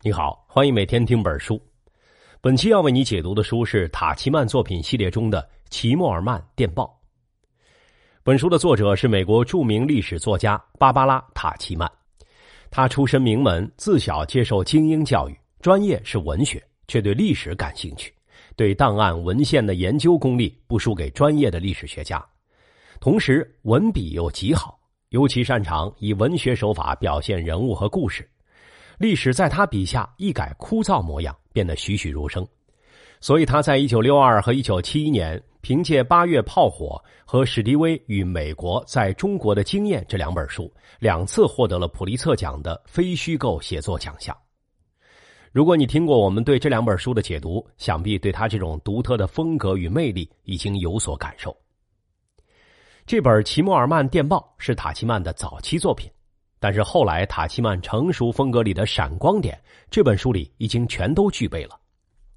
你好，欢迎每天听本书。本期要为你解读的书是塔奇曼作品系列中的《齐默尔曼电报》。本书的作者是美国著名历史作家芭芭拉·塔奇曼。他出身名门，自小接受精英教育，专业是文学，却对历史感兴趣，对档案文献的研究功力不输给专业的历史学家。同时，文笔又极好，尤其擅长以文学手法表现人物和故事。历史在他笔下一改枯燥模样，变得栩栩如生，所以他在一九六二和一九七一年凭借《八月炮火》和史迪威与美国在中国的经验这两本书，两次获得了普利策奖的非虚构写作奖项。如果你听过我们对这两本书的解读，想必对他这种独特的风格与魅力已经有所感受。这本《齐默尔曼电报》是塔奇曼的早期作品。但是后来，塔奇曼成熟风格里的闪光点，这本书里已经全都具备了。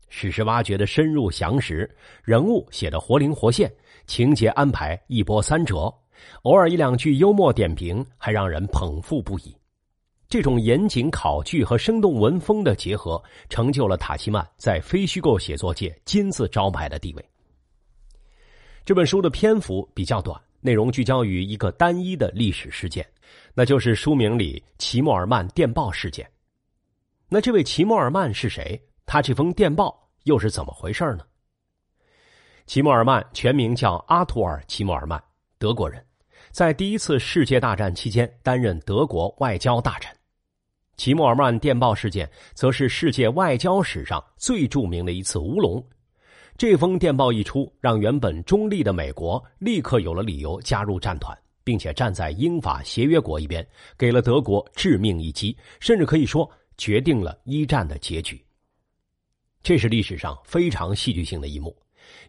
史实挖掘的深入详实，人物写的活灵活现，情节安排一波三折，偶尔一两句幽默点评，还让人捧腹不已。这种严谨考据和生动文风的结合，成就了塔奇曼在非虚构写作界金字招牌的地位。这本书的篇幅比较短，内容聚焦于一个单一的历史事件。那就是书名里齐默尔曼电报事件。那这位齐默尔曼是谁？他这封电报又是怎么回事呢？齐默尔曼全名叫阿图尔·齐默尔曼，德国人，在第一次世界大战期间担任德国外交大臣。齐默尔曼电报事件则是世界外交史上最著名的一次乌龙。这封电报一出，让原本中立的美国立刻有了理由加入战团。并且站在英法协约国一边，给了德国致命一击，甚至可以说决定了一战的结局。这是历史上非常戏剧性的一幕，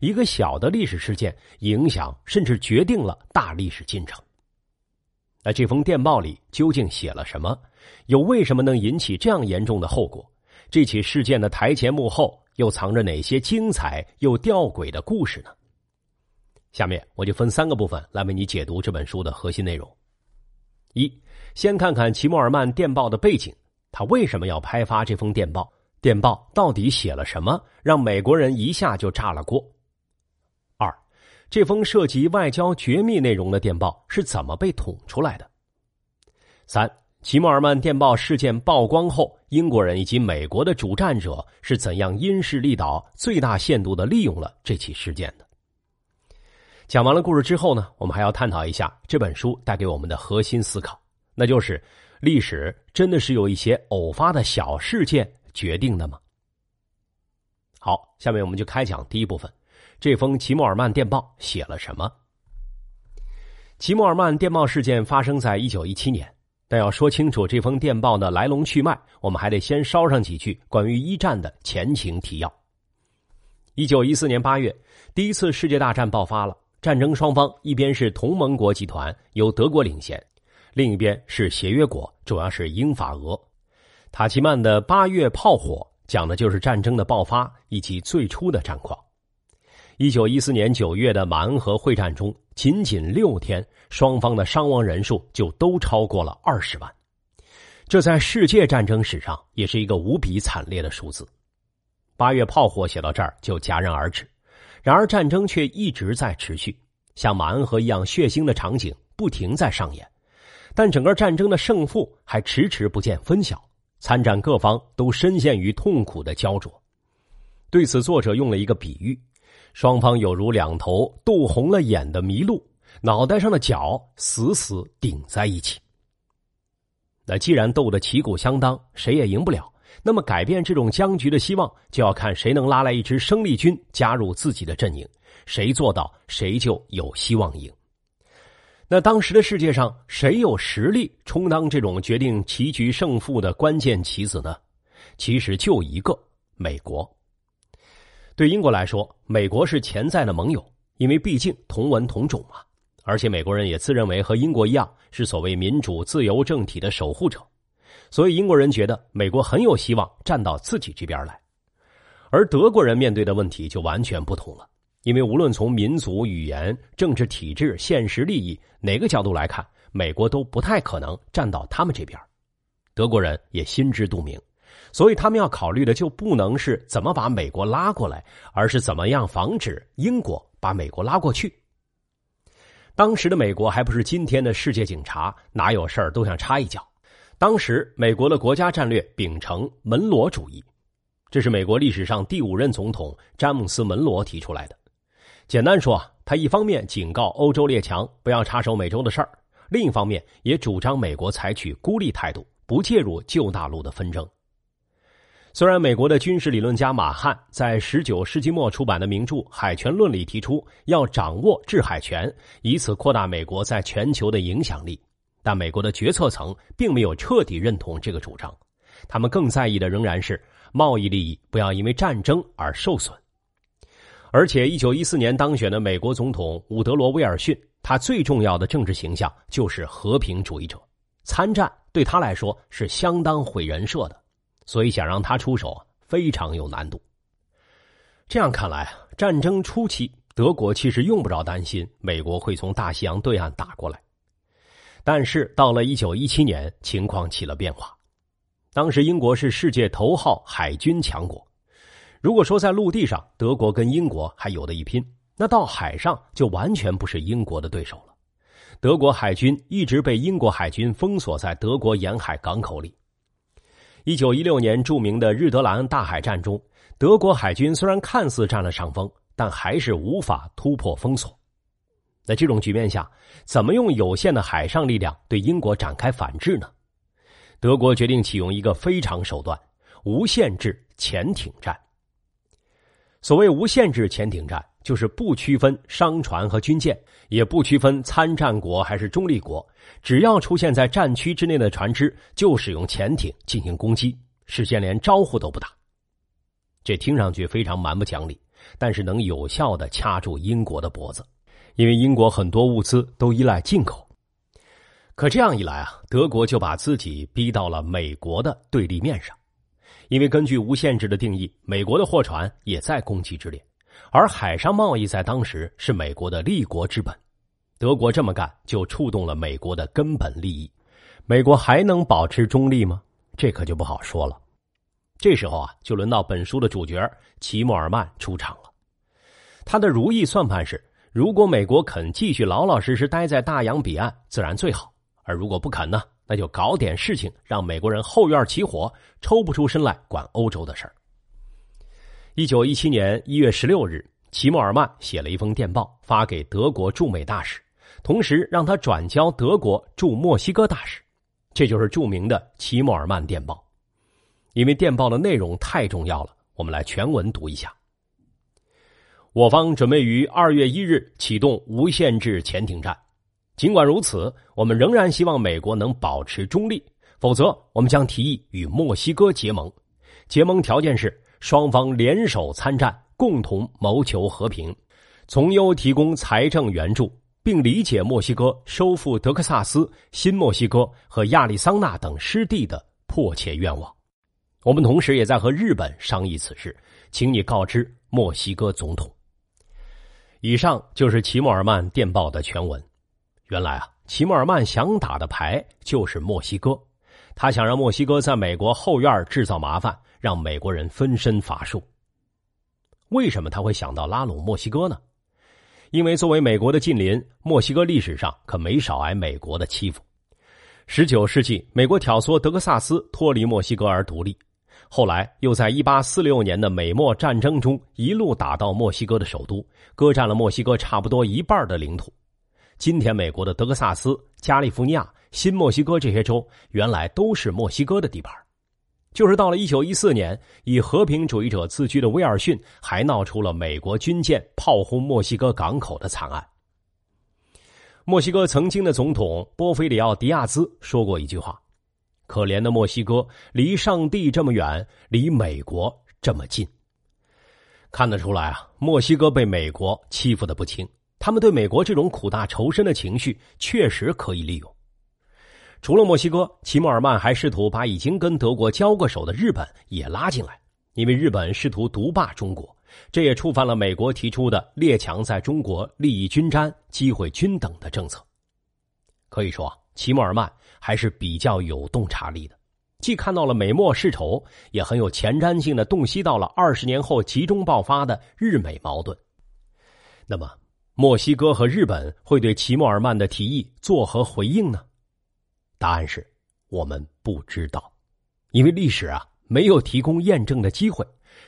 一个小的历史事件影响甚至决定了大历史进程。那这封电报里究竟写了什么？又为什么能引起这样严重的后果？这起事件的台前幕后又藏着哪些精彩又吊诡的故事呢？下面我就分三个部分来为你解读这本书的核心内容。一，先看看齐默尔曼电报的背景，他为什么要拍发这封电报？电报到底写了什么，让美国人一下就炸了锅？二，这封涉及外交绝密内容的电报是怎么被捅出来的？三，齐默尔曼电报事件曝光后，英国人以及美国的主战者是怎样因势利导、最大限度的利用了这起事件的？讲完了故事之后呢，我们还要探讨一下这本书带给我们的核心思考，那就是历史真的是由一些偶发的小事件决定的吗？好，下面我们就开讲第一部分，这封齐默尔曼电报写了什么？齐默尔曼电报事件发生在一九一七年，但要说清楚这封电报的来龙去脉，我们还得先捎上几句关于一战的前情提要。一九一四年八月，第一次世界大战爆发了。战争双方一边是同盟国集团，由德国领衔；另一边是协约国，主要是英法俄。塔奇曼的《八月炮火》讲的就是战争的爆发以及最初的战况。一九一四年九月的马恩河会战中，仅仅六天，双方的伤亡人数就都超过了二十万，这在世界战争史上也是一个无比惨烈的数字。《八月炮火》写到这儿就戛然而止。然而，战争却一直在持续，像马恩河一样血腥的场景不停在上演，但整个战争的胜负还迟迟不见分晓，参战各方都深陷于痛苦的焦灼。对此，作者用了一个比喻：双方有如两头斗红了眼的麋鹿，脑袋上的角死死顶在一起。那既然斗得旗鼓相当，谁也赢不了。那么，改变这种僵局的希望，就要看谁能拉来一支生力军加入自己的阵营，谁做到，谁就有希望赢。那当时的世界上，谁有实力充当这种决定棋局胜负的关键棋子呢？其实就一个美国。对英国来说，美国是潜在的盟友，因为毕竟同文同种嘛。而且美国人也自认为和英国一样，是所谓民主自由政体的守护者。所以英国人觉得美国很有希望站到自己这边来，而德国人面对的问题就完全不同了。因为无论从民族、语言、政治体制、现实利益哪个角度来看，美国都不太可能站到他们这边。德国人也心知肚明，所以他们要考虑的就不能是怎么把美国拉过来，而是怎么样防止英国把美国拉过去。当时的美国还不是今天的世界警察，哪有事儿都想插一脚。当时美国的国家战略秉承门罗主义，这是美国历史上第五任总统詹姆斯·门罗提出来的。简单说啊，他一方面警告欧洲列强不要插手美洲的事儿，另一方面也主张美国采取孤立态度，不介入旧大陆的纷争。虽然美国的军事理论家马汉在十九世纪末出版的名著《海权论》里提出要掌握制海权，以此扩大美国在全球的影响力，但美国的决策层并没有彻底认同这个主张。他们更在意的仍然是贸易利益不要因为战争而受损。而且，一九一四年当选的美国总统伍德罗·威尔逊，他最重要的政治形象就是和平主义者，参战对他来说是相当毁人设的。所以，想让他出手非常有难度。这样看来，战争初期，德国其实用不着担心美国会从大西洋对岸打过来。但是，到了一九一七年，情况起了变化。当时，英国是世界头号海军强国。如果说在陆地上，德国跟英国还有的一拼，那到海上就完全不是英国的对手了。德国海军一直被英国海军封锁在德国沿海港口里。一九一六年著名的日德兰大海战中，德国海军虽然看似占了上风，但还是无法突破封锁。在这种局面下，怎么用有限的海上力量对英国展开反制呢？德国决定启用一个非常手段——无限制潜艇战。所谓无限制潜艇战，就是不区分商船和军舰，也不区分参战国还是中立国。只要出现在战区之内的船只，就使用潜艇进行攻击，事先连招呼都不打。这听上去非常蛮不讲理，但是能有效的掐住英国的脖子，因为英国很多物资都依赖进口。可这样一来啊，德国就把自己逼到了美国的对立面上，因为根据无限制的定义，美国的货船也在攻击之列，而海上贸易在当时是美国的立国之本。德国这么干就触动了美国的根本利益，美国还能保持中立吗？这可就不好说了。这时候啊，就轮到本书的主角齐默尔曼出场了。他的如意算盘是：如果美国肯继续老老实实待在大洋彼岸，自然最好；而如果不肯呢，那就搞点事情，让美国人后院起火，抽不出身来管欧洲的事儿。一九一七年一月十六日，齐默尔曼写了一封电报，发给德国驻美大使。同时让他转交德国驻墨西哥大使，这就是著名的齐默尔曼电报。因为电报的内容太重要了，我们来全文读一下。我方准备于二月一日启动无限制潜艇战，尽管如此，我们仍然希望美国能保持中立，否则我们将提议与墨西哥结盟。结盟条件是双方联手参战，共同谋求和平，从优提供财政援助。并理解墨西哥收复德克萨斯、新墨西哥和亚利桑那等失地的迫切愿望。我们同时也在和日本商议此事，请你告知墨西哥总统。以上就是齐默尔曼电报的全文。原来啊，齐默尔曼想打的牌就是墨西哥，他想让墨西哥在美国后院制造麻烦，让美国人分身乏术。为什么他会想到拉拢墨西哥呢？因为作为美国的近邻，墨西哥历史上可没少挨美国的欺负。十九世纪，美国挑唆德克萨斯脱离墨西哥而独立，后来又在一八四六年的美墨战争中一路打到墨西哥的首都，割占了墨西哥差不多一半的领土。今天，美国的德克萨斯、加利福尼亚、新墨西哥这些州，原来都是墨西哥的地盘。就是到了一九一四年，以和平主义者自居的威尔逊，还闹出了美国军舰炮轰墨西哥港口的惨案。墨西哥曾经的总统波菲里奥·迪亚兹说过一句话：“可怜的墨西哥，离上帝这么远，离美国这么近。”看得出来啊，墨西哥被美国欺负的不轻，他们对美国这种苦大仇深的情绪确实可以利用。除了墨西哥，齐默尔曼还试图把已经跟德国交过手的日本也拉进来，因为日本试图独霸中国，这也触犯了美国提出的列强在中国利益均沾、机会均等的政策。可以说啊，齐默尔曼还是比较有洞察力的，既看到了美墨世仇，也很有前瞻性的洞悉到了二十年后集中爆发的日美矛盾。那么，墨西哥和日本会对齐默尔曼的提议作何回应呢？答案是我们不知道，因为历史啊没有提供验证的机会。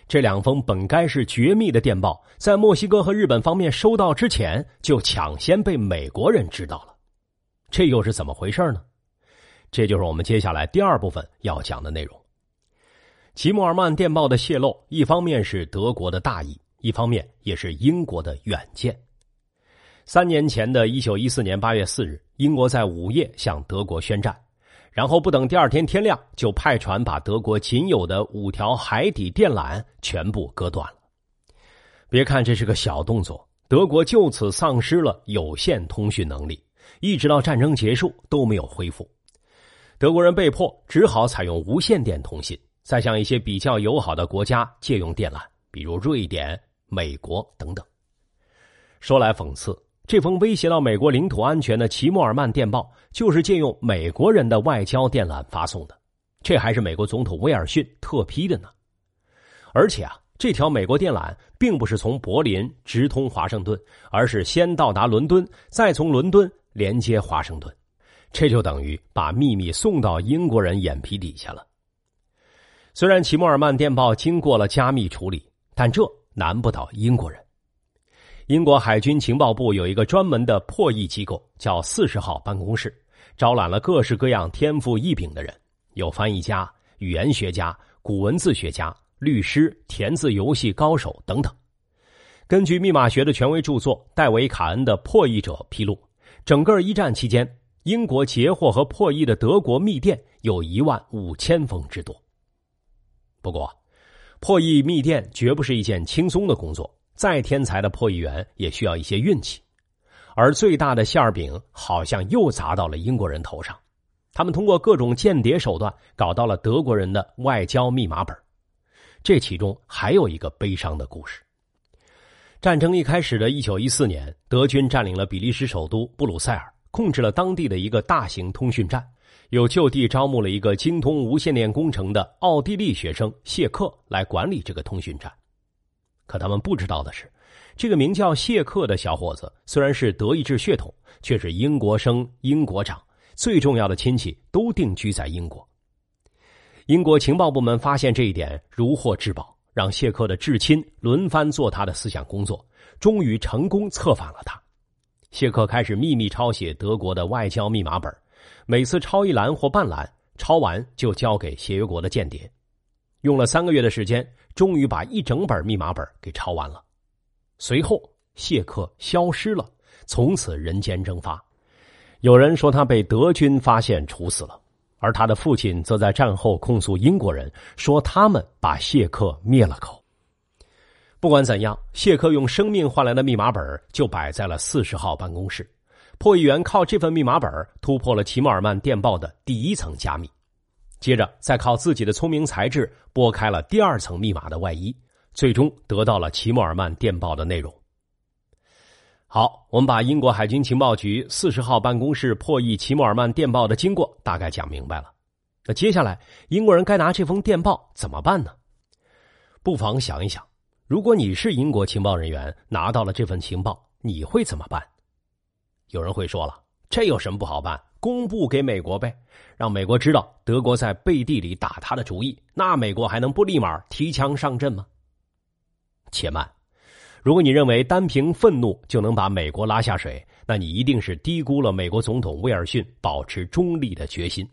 这两封本该是绝密的电报，在墨西哥和日本方面收到之前，就抢先被美国人知道了。这又是怎么回事呢？这就是我们接下来第二部分要讲的内容。齐默尔曼电报的泄露，一方面是德国的大意，一方面也是英国的远见。三年前的一九一四年八月四日，英国在午夜向德国宣战，然后不等第二天天亮，就派船把德国仅有的五条海底电缆全部割断了。别看这是个小动作，德国就此丧失了有线通讯能力，一直到战争结束都没有恢复。德国人被迫只好采用无线电通信，再向一些比较友好的国家借用电缆，比如瑞典、美国等等。说来讽刺。这封威胁到美国领土安全的齐默尔曼电报，就是借用美国人的外交电缆发送的，这还是美国总统威尔逊特批的呢。而且啊，这条美国电缆并不是从柏林直通华盛顿，而是先到达伦敦，再从伦敦连接华盛顿，这就等于把秘密送到英国人眼皮底下了。虽然齐默尔曼电报经过了加密处理，但这难不倒英国人。英国海军情报部有一个专门的破译机构，叫四十号办公室，招揽了各式各样天赋异禀的人，有翻译家、语言学家、古文字学家、律师、填字游戏高手等等。根据密码学的权威著作《戴维·卡恩的破译者》披露，整个一战期间，英国截获和破译的德国密电有一万五千封之多。不过，破译密电绝不是一件轻松的工作。再天才的破译员也需要一些运气，而最大的馅儿饼好像又砸到了英国人头上。他们通过各种间谍手段搞到了德国人的外交密码本。这其中还有一个悲伤的故事。战争一开始的一九一四年，德军占领了比利时首都布鲁塞尔，控制了当地的一个大型通讯站，又就地招募了一个精通无线电工程的奥地利学生谢克来管理这个通讯站。可他们不知道的是，这个名叫谢克的小伙子虽然是德意志血统，却是英国生、英国长，最重要的亲戚都定居在英国。英国情报部门发现这一点，如获至宝，让谢克的至亲轮番做他的思想工作，终于成功策反了他。谢克开始秘密抄写德国的外交密码本，每次抄一栏或半栏，抄完就交给协约国的间谍。用了三个月的时间，终于把一整本密码本给抄完了。随后，谢克消失了，从此人间蒸发。有人说他被德军发现处死了，而他的父亲则在战后控诉英国人，说他们把谢克灭了口。不管怎样，谢克用生命换来的密码本就摆在了四十号办公室。破译员靠这份密码本突破了齐默尔曼电报的第一层加密。接着，再靠自己的聪明才智拨开了第二层密码的外衣，最终得到了齐默尔曼电报的内容。好，我们把英国海军情报局四十号办公室破译齐默尔曼电报的经过大概讲明白了。那接下来，英国人该拿这封电报怎么办呢？不妨想一想，如果你是英国情报人员，拿到了这份情报，你会怎么办？有人会说了，这有什么不好办？公布给美国呗，让美国知道德国在背地里打他的主意，那美国还能不立马提枪上阵吗？且慢，如果你认为单凭愤怒就能把美国拉下水，那你一定是低估了美国总统威尔逊保持中立的决心。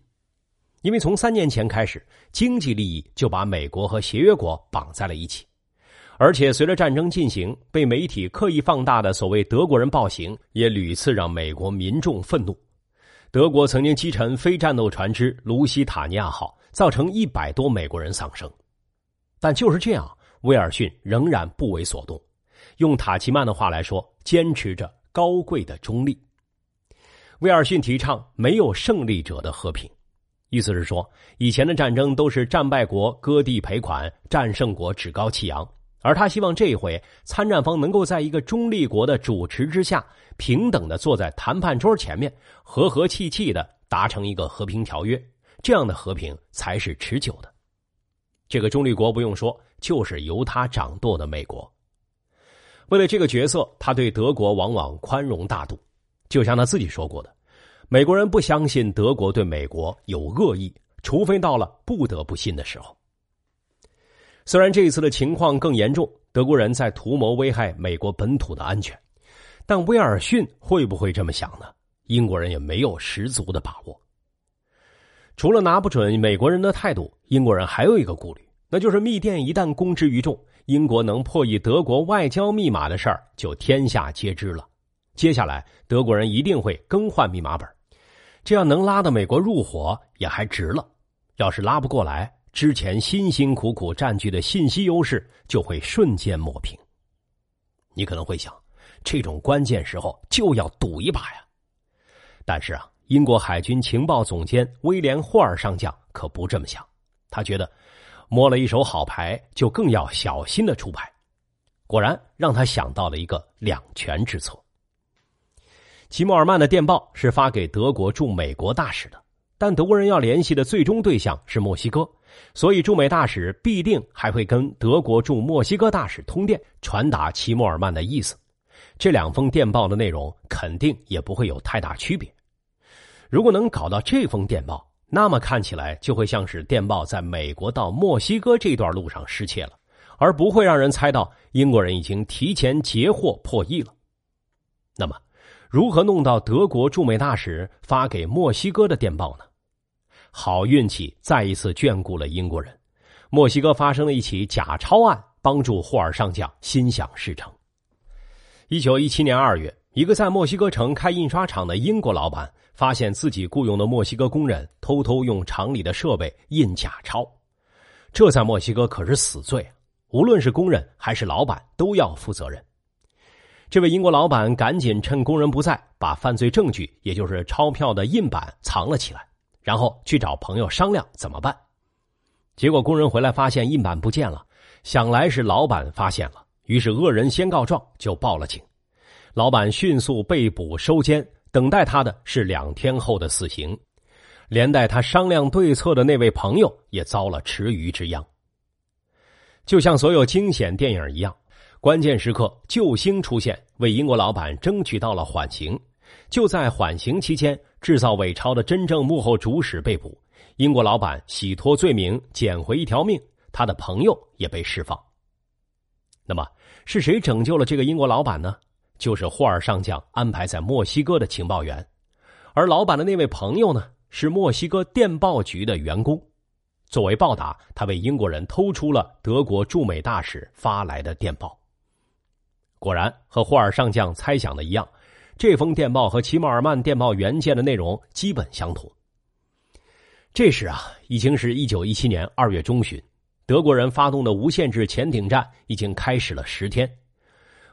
因为从三年前开始，经济利益就把美国和协约国绑在了一起，而且随着战争进行，被媒体刻意放大的所谓德国人暴行，也屡次让美国民众愤怒。德国曾经击沉非战斗船只“卢西塔尼亚号”，造成一百多美国人丧生。但就是这样，威尔逊仍然不为所动。用塔奇曼的话来说，坚持着高贵的中立。威尔逊提倡没有胜利者的和平，意思是说，以前的战争都是战败国割地赔款，战胜国趾高气扬。而他希望这一回参战方能够在一个中立国的主持之下，平等的坐在谈判桌前面，和和气气的达成一个和平条约，这样的和平才是持久的。这个中立国不用说，就是由他掌舵的美国。为了这个角色，他对德国往往宽容大度，就像他自己说过的：“美国人不相信德国对美国有恶意，除非到了不得不信的时候。”虽然这一次的情况更严重，德国人在图谋危害美国本土的安全，但威尔逊会不会这么想呢？英国人也没有十足的把握。除了拿不准美国人的态度，英国人还有一个顾虑，那就是密电一旦公之于众。英国能破译德国外交密码的事儿就天下皆知了。接下来，德国人一定会更换密码本，这样能拉到美国入伙也还值了。要是拉不过来，之前辛辛苦苦占据的信息优势就会瞬间抹平。你可能会想，这种关键时候就要赌一把呀。但是啊，英国海军情报总监威廉霍尔上将可不这么想，他觉得。摸了一手好牌，就更要小心的出牌。果然，让他想到了一个两全之策。齐默尔曼的电报是发给德国驻美国大使的，但德国人要联系的最终对象是墨西哥，所以驻美大使必定还会跟德国驻墨西哥大使通电，传达齐默尔曼的意思。这两封电报的内容肯定也不会有太大区别。如果能搞到这封电报，那么看起来就会像是电报在美国到墨西哥这段路上失窃了，而不会让人猜到英国人已经提前截获破译了。那么，如何弄到德国驻美大使发给墨西哥的电报呢？好运气再一次眷顾了英国人，墨西哥发生了一起假钞案，帮助霍尔上将心想事成。一九一七年二月，一个在墨西哥城开印刷厂的英国老板。发现自己雇佣的墨西哥工人偷偷用厂里的设备印假钞，这在墨西哥可是死罪，无论是工人还是老板都要负责任。这位英国老板赶紧趁工人不在，把犯罪证据，也就是钞票的印版藏了起来，然后去找朋友商量怎么办。结果工人回来发现印版不见了，想来是老板发现了，于是恶人先告状，就报了警。老板迅速被捕收监。等待他的是两天后的死刑，连带他商量对策的那位朋友也遭了池鱼之殃。就像所有惊险电影一样，关键时刻救星出现，为英国老板争取到了缓刑。就在缓刑期间，制造伪钞的真正幕后主使被捕，英国老板洗脱罪名，捡回一条命，他的朋友也被释放。那么，是谁拯救了这个英国老板呢？就是霍尔上将安排在墨西哥的情报员，而老板的那位朋友呢，是墨西哥电报局的员工。作为报答，他为英国人偷出了德国驻美大使发来的电报。果然，和霍尔上将猜想的一样，这封电报和齐默尔曼电报原件的内容基本相同。这时啊，已经是一九一七年二月中旬，德国人发动的无限制潜艇战已经开始了十天。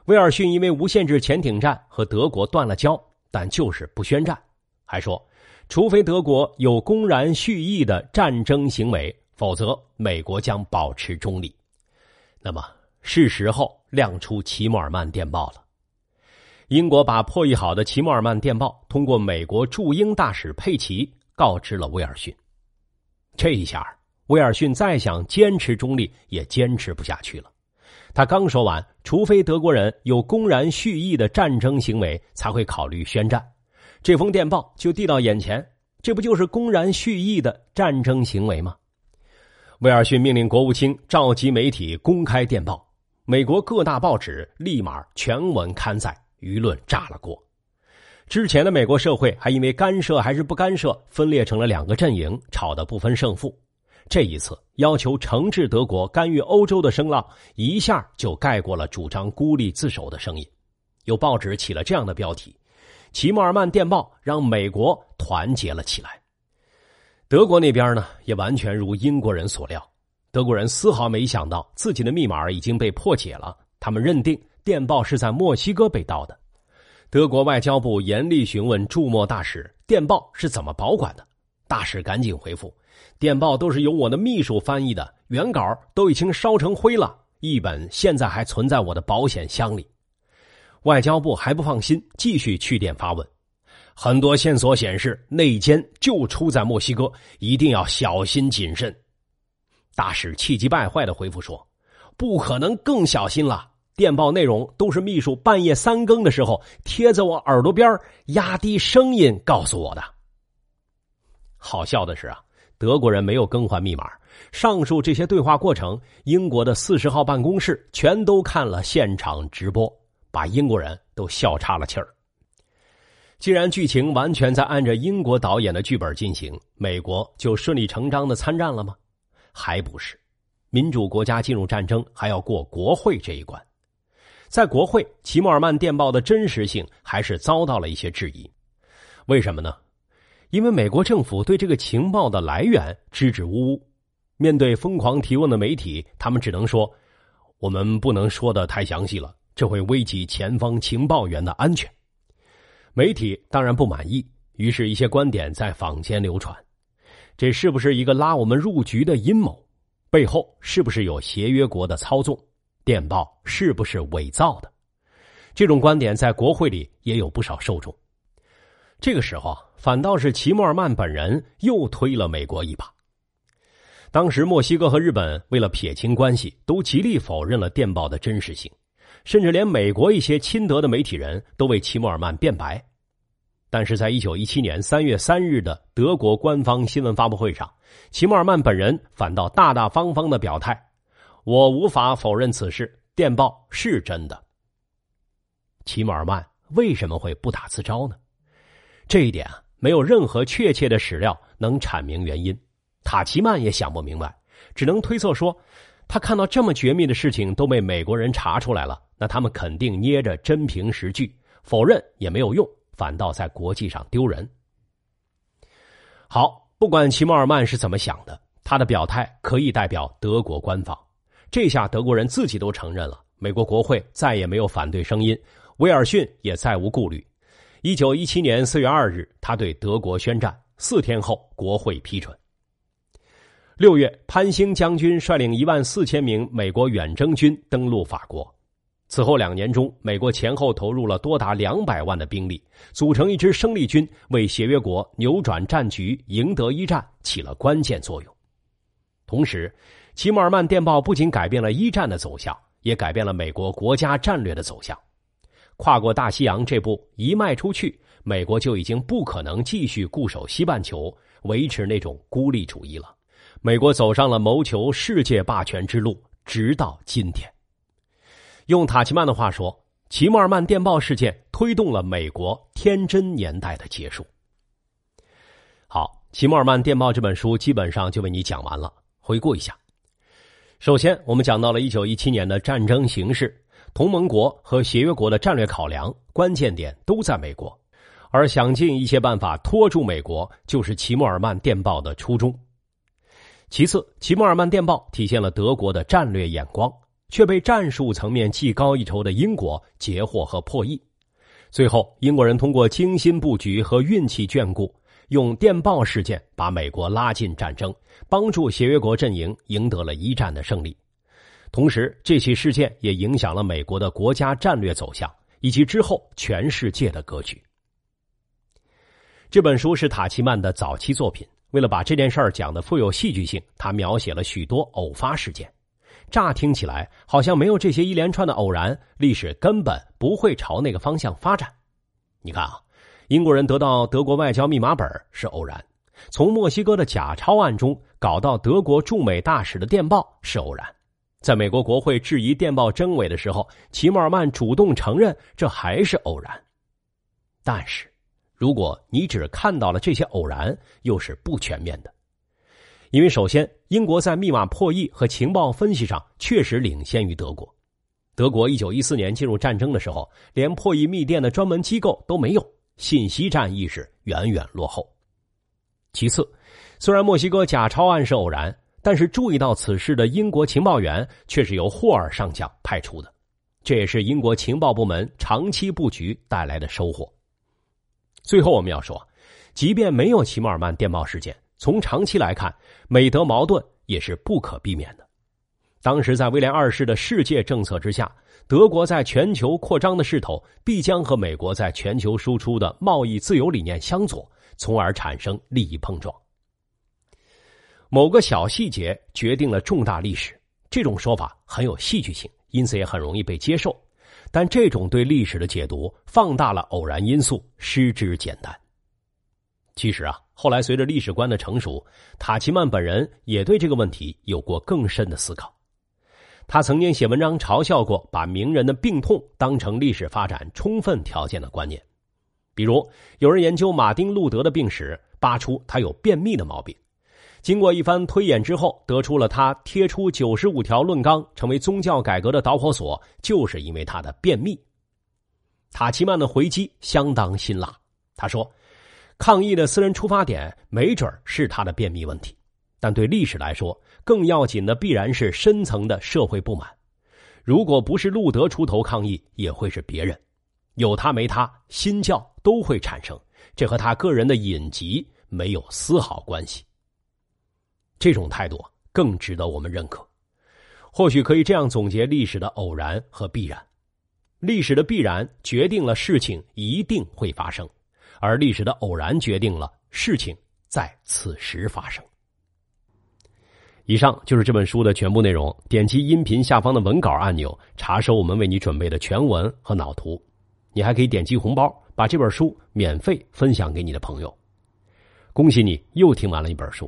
威尔逊因为无限制潜艇战和德国断了交，但就是不宣战，还说，除非德国有公然蓄意的战争行为，否则美国将保持中立。那么是时候亮出齐默尔曼电报了。英国把破译好的齐默尔曼电报通过美国驻英大使佩奇告知了威尔逊。这一下，威尔逊再想坚持中立也坚持不下去了。他刚说完，除非德国人有公然蓄意的战争行为，才会考虑宣战。这封电报就递到眼前，这不就是公然蓄意的战争行为吗？威尔逊命令国务卿召集媒体公开电报，美国各大报纸立马全文刊载，舆论炸了锅。之前的美国社会还因为干涉还是不干涉，分裂成了两个阵营，吵得不分胜负。这一次要求惩治德国干预欧洲的声浪，一下就盖过了主张孤立自守的声音。有报纸起了这样的标题：“齐默尔曼电报让美国团结了起来。”德国那边呢，也完全如英国人所料，德国人丝毫没想到自己的密码已经被破解了。他们认定电报是在墨西哥被盗的。德国外交部严厉询问驻墨大使：“电报是怎么保管的？”大使赶紧回复。电报都是由我的秘书翻译的，原稿都已经烧成灰了，一本现在还存在我的保险箱里。外交部还不放心，继续去电发问。很多线索显示内奸就出在墨西哥，一定要小心谨慎。”大使气急败坏的回复说：“不可能更小心了。电报内容都是秘书半夜三更的时候贴在我耳朵边压低声音告诉我的。”好笑的是啊，德国人没有更换密码。上述这些对话过程，英国的四十号办公室全都看了现场直播，把英国人都笑岔了气儿。既然剧情完全在按着英国导演的剧本进行，美国就顺理成章的参战了吗？还不是，民主国家进入战争还要过国会这一关。在国会，齐默尔曼电报的真实性还是遭到了一些质疑。为什么呢？因为美国政府对这个情报的来源支支吾吾。面对疯狂提问的媒体，他们只能说：“我们不能说的太详细了，这会危及前方情报员的安全。”媒体当然不满意，于是，一些观点在坊间流传。这是不是一个拉我们入局的阴谋？背后是不是有协约国的操纵？电报是不是伪造的？这种观点在国会里也有不少受众。这个时候，反倒是齐默尔曼本人又推了美国一把。当时，墨西哥和日本为了撇清关系，都极力否认了电报的真实性，甚至连美国一些亲德的媒体人都为齐默尔曼辩白。但是在一九一七年三月三日的德国官方新闻发布会上，齐默尔曼本人反倒大大方方的表态：“我无法否认此事，电报是真的。”齐默尔曼为什么会不打自招呢？这一点啊，没有任何确切的史料能阐明原因。塔奇曼也想不明白，只能推测说，他看到这么绝密的事情都被美国人查出来了，那他们肯定捏着真凭实据，否认也没有用。反倒在国际上丢人。好，不管齐默尔曼是怎么想的，他的表态可以代表德国官方。这下德国人自己都承认了，美国国会再也没有反对声音，威尔逊也再无顾虑。一九一七年四月二日，他对德国宣战，四天后国会批准。六月，潘兴将军率领一万四千名美国远征军登陆法国。此后两年中，美国前后投入了多达两百万的兵力，组成一支生力军，为协约国扭转战局、赢得一战起了关键作用。同时，齐默尔曼电报不仅改变了一战的走向，也改变了美国国家战略的走向。跨过大西洋这步一迈出去，美国就已经不可能继续固守西半球，维持那种孤立主义了。美国走上了谋求世界霸权之路，直到今天。用塔奇曼的话说，齐默尔曼电报事件推动了美国天真年代的结束。好，齐默尔曼电报这本书基本上就为你讲完了。回顾一下，首先我们讲到了一九一七年的战争形势，同盟国和协约国的战略考量关键点都在美国，而想尽一切办法拖住美国，就是齐默尔曼电报的初衷。其次，齐默尔曼电报体现了德国的战略眼光。却被战术层面技高一筹的英国截获和破译，最后英国人通过精心布局和运气眷顾，用电报事件把美国拉进战争，帮助协约国阵营赢得了一战的胜利。同时，这起事件也影响了美国的国家战略走向以及之后全世界的格局。这本书是塔奇曼的早期作品，为了把这件事儿讲的富有戏剧性，他描写了许多偶发事件。乍听起来好像没有这些一连串的偶然，历史根本不会朝那个方向发展。你看啊，英国人得到德国外交密码本是偶然，从墨西哥的假钞案中搞到德国驻美大使的电报是偶然，在美国国会质疑电报真伪的时候，齐默尔曼主动承认这还是偶然。但是，如果你只看到了这些偶然，又是不全面的。因为首先，英国在密码破译和情报分析上确实领先于德国。德国一九一四年进入战争的时候，连破译密电的专门机构都没有，信息战意识远远落后。其次，虽然墨西哥假钞案是偶然，但是注意到此事的英国情报员却是由霍尔上将派出的，这也是英国情报部门长期布局带来的收获。最后，我们要说，即便没有齐默尔曼电报事件。从长期来看，美德矛盾也是不可避免的。当时在威廉二世的世界政策之下，德国在全球扩张的势头必将和美国在全球输出的贸易自由理念相左，从而产生利益碰撞。某个小细节决定了重大历史，这种说法很有戏剧性，因此也很容易被接受。但这种对历史的解读放大了偶然因素，失之简单。其实啊，后来随着历史观的成熟，塔奇曼本人也对这个问题有过更深的思考。他曾经写文章嘲笑过把名人的病痛当成历史发展充分条件的观念，比如有人研究马丁·路德的病史，扒出他有便秘的毛病。经过一番推演之后，得出了他贴出九十五条论纲，成为宗教改革的导火索，就是因为他的便秘。塔奇曼的回击相当辛辣，他说：“抗议的私人出发点没准是他的便秘问题，但对历史来说，更要紧的必然是深层的社会不满。如果不是路德出头抗议，也会是别人。有他没他，新教都会产生，这和他个人的隐疾没有丝毫关系。”这种态度更值得我们认可。或许可以这样总结历史的偶然和必然：历史的必然决定了事情一定会发生，而历史的偶然决定了事情在此时发生。以上就是这本书的全部内容。点击音频下方的文稿按钮，查收我们为你准备的全文和脑图。你还可以点击红包，把这本书免费分享给你的朋友。恭喜你又听完了一本书。